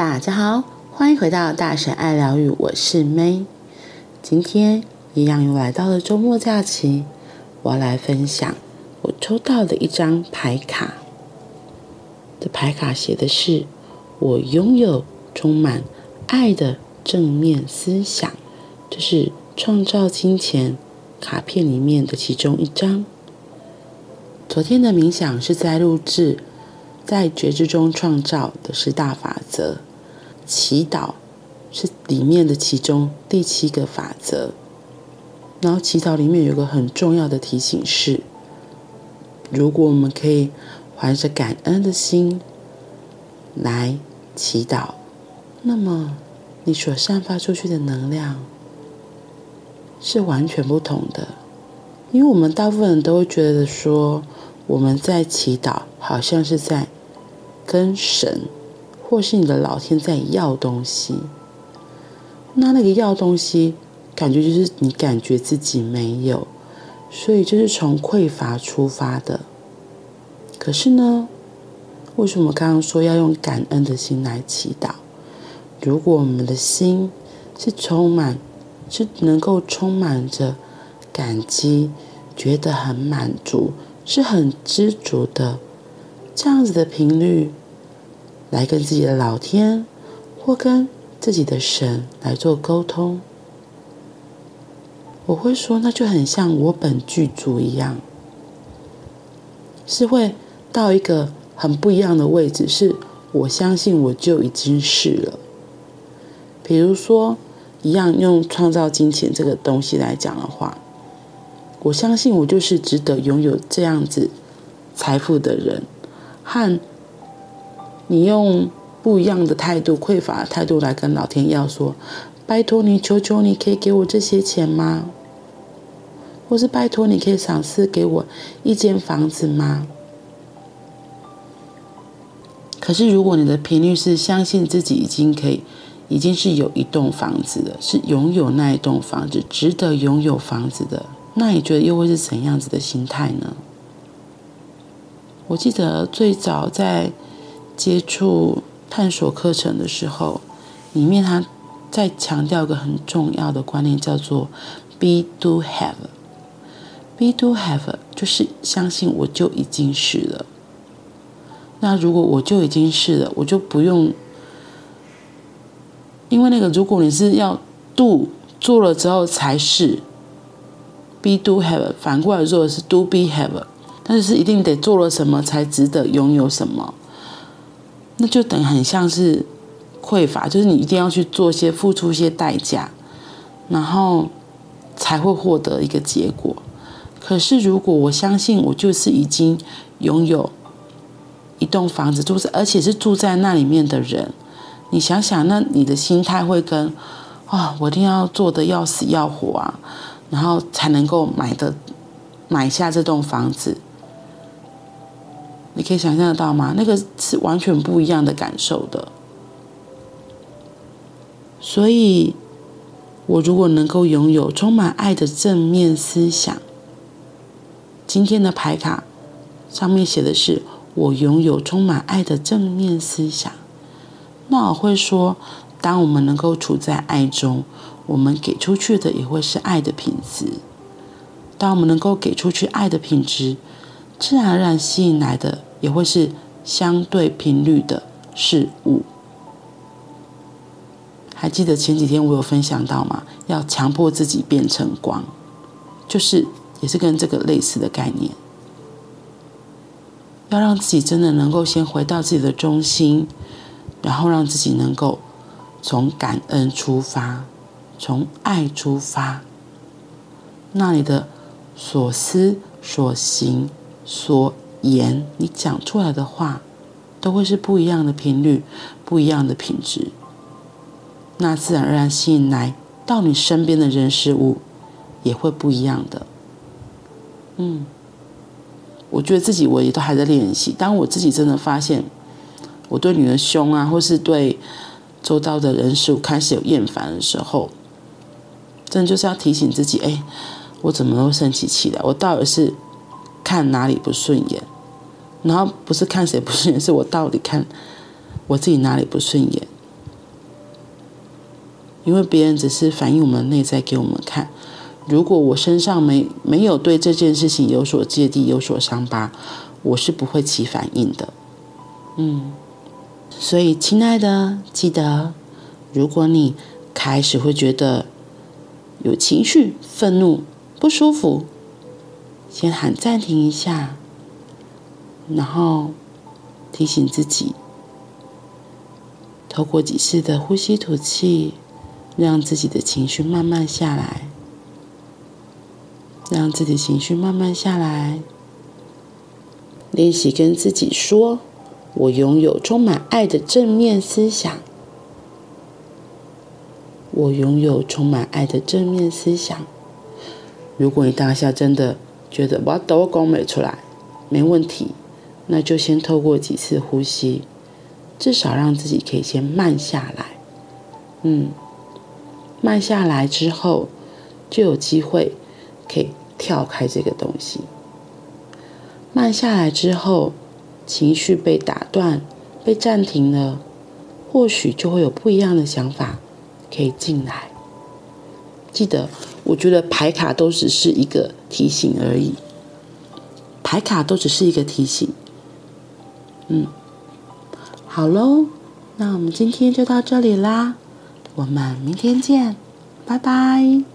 大家好，欢迎回到大神爱疗愈，我是 May。今天一样又来到了周末假期，我要来分享我抽到的一张牌卡。这牌卡写的是：我拥有充满爱的正面思想。这是创造金钱卡片里面的其中一张。昨天的冥想是在录制，在觉知中创造的十大法则。祈祷是里面的其中第七个法则。然后祈祷里面有个很重要的提醒是：如果我们可以怀着感恩的心来祈祷，那么你所散发出去的能量是完全不同的。因为我们大部分人都会觉得说，我们在祈祷，好像是在跟神或是你的老天在要东西。那那个要东西，感觉就是你感觉自己没有，所以就是从匮乏出发的。可是呢，为什么刚刚说要用感恩的心来祈祷？如果我们的心是充满，是能够充满着感激，觉得很满足。是很知足的，这样子的频率，来跟自己的老天或跟自己的神来做沟通。我会说，那就很像我本具足一样，是会到一个很不一样的位置。是我相信我就已经是了。比如说，一样用创造金钱这个东西来讲的话。我相信我就是值得拥有这样子财富的人，和你用不一样的态度、匮乏的态度来跟老天要说：“拜托你，求求你，可以给我这些钱吗？或是拜托你可以赏赐给我一间房子吗？”可是如果你的频率是相信自己已经可以，已经是有一栋房子了，是拥有那一栋房子，值得拥有房子的。那你觉得又会是怎样子的心态呢？我记得最早在接触探索课程的时候，里面他在强调一个很重要的观念，叫做 “be do have”。“be do have” 就是相信我就已经是了。那如果我就已经是了，我就不用，因为那个如果你是要 do 做了之后才是。Be do have，反过来做的是 do be have，但是是一定得做了什么才值得拥有什么，那就等于很像是匮乏，就是你一定要去做些付出一些代价，然后才会获得一个结果。可是如果我相信我就是已经拥有一栋房子，住在而且是住在那里面的人，你想想，那你的心态会跟啊、哦，我一定要做的要死要活啊。然后才能够买的买下这栋房子，你可以想象得到吗？那个是完全不一样的感受的。所以，我如果能够拥有充满爱的正面思想，今天的牌卡上面写的是“我拥有充满爱的正面思想”，那我会说，当我们能够处在爱中。我们给出去的也会是爱的品质。当我们能够给出去爱的品质，自然而然吸引来的也会是相对频率的事物。还记得前几天我有分享到吗？要强迫自己变成光，就是也是跟这个类似的概念。要让自己真的能够先回到自己的中心，然后让自己能够从感恩出发。从爱出发，那你的所思、所行、所言，你讲出来的话，都会是不一样的频率，不一样的品质。那自然而然吸引来到你身边的人事物，也会不一样的。嗯，我觉得自己我也都还在练习。当我自己真的发现，我对女儿凶啊，或是对周遭的人事物开始有厌烦的时候，真的就是要提醒自己，哎，我怎么会生起气来？我到底是看哪里不顺眼？然后不是看谁不顺眼，是我到底看我自己哪里不顺眼？因为别人只是反映我们内在给我们看。如果我身上没没有对这件事情有所芥蒂、有所伤疤，我是不会起反应的。嗯，所以亲爱的，记得，如果你开始会觉得有情绪、愤怒、不舒服，先喊暂停一下，然后提醒自己，透过几次的呼吸吐气，让自己的情绪慢慢下来。让自己情绪慢慢下来，练习跟自己说：“我拥有充满爱的正面思想。”我拥有充满爱的正面思想。如果你当下真的觉得我都讲没出来，没问题，那就先透过几次呼吸，至少让自己可以先慢下来。嗯，慢下来之后，就有机会可以。跳开这个东西，慢下来之后，情绪被打断、被暂停了，或许就会有不一样的想法可以进来。记得，我觉得牌卡都只是一个提醒而已，牌卡都只是一个提醒。嗯，好喽，那我们今天就到这里啦，我们明天见，拜拜。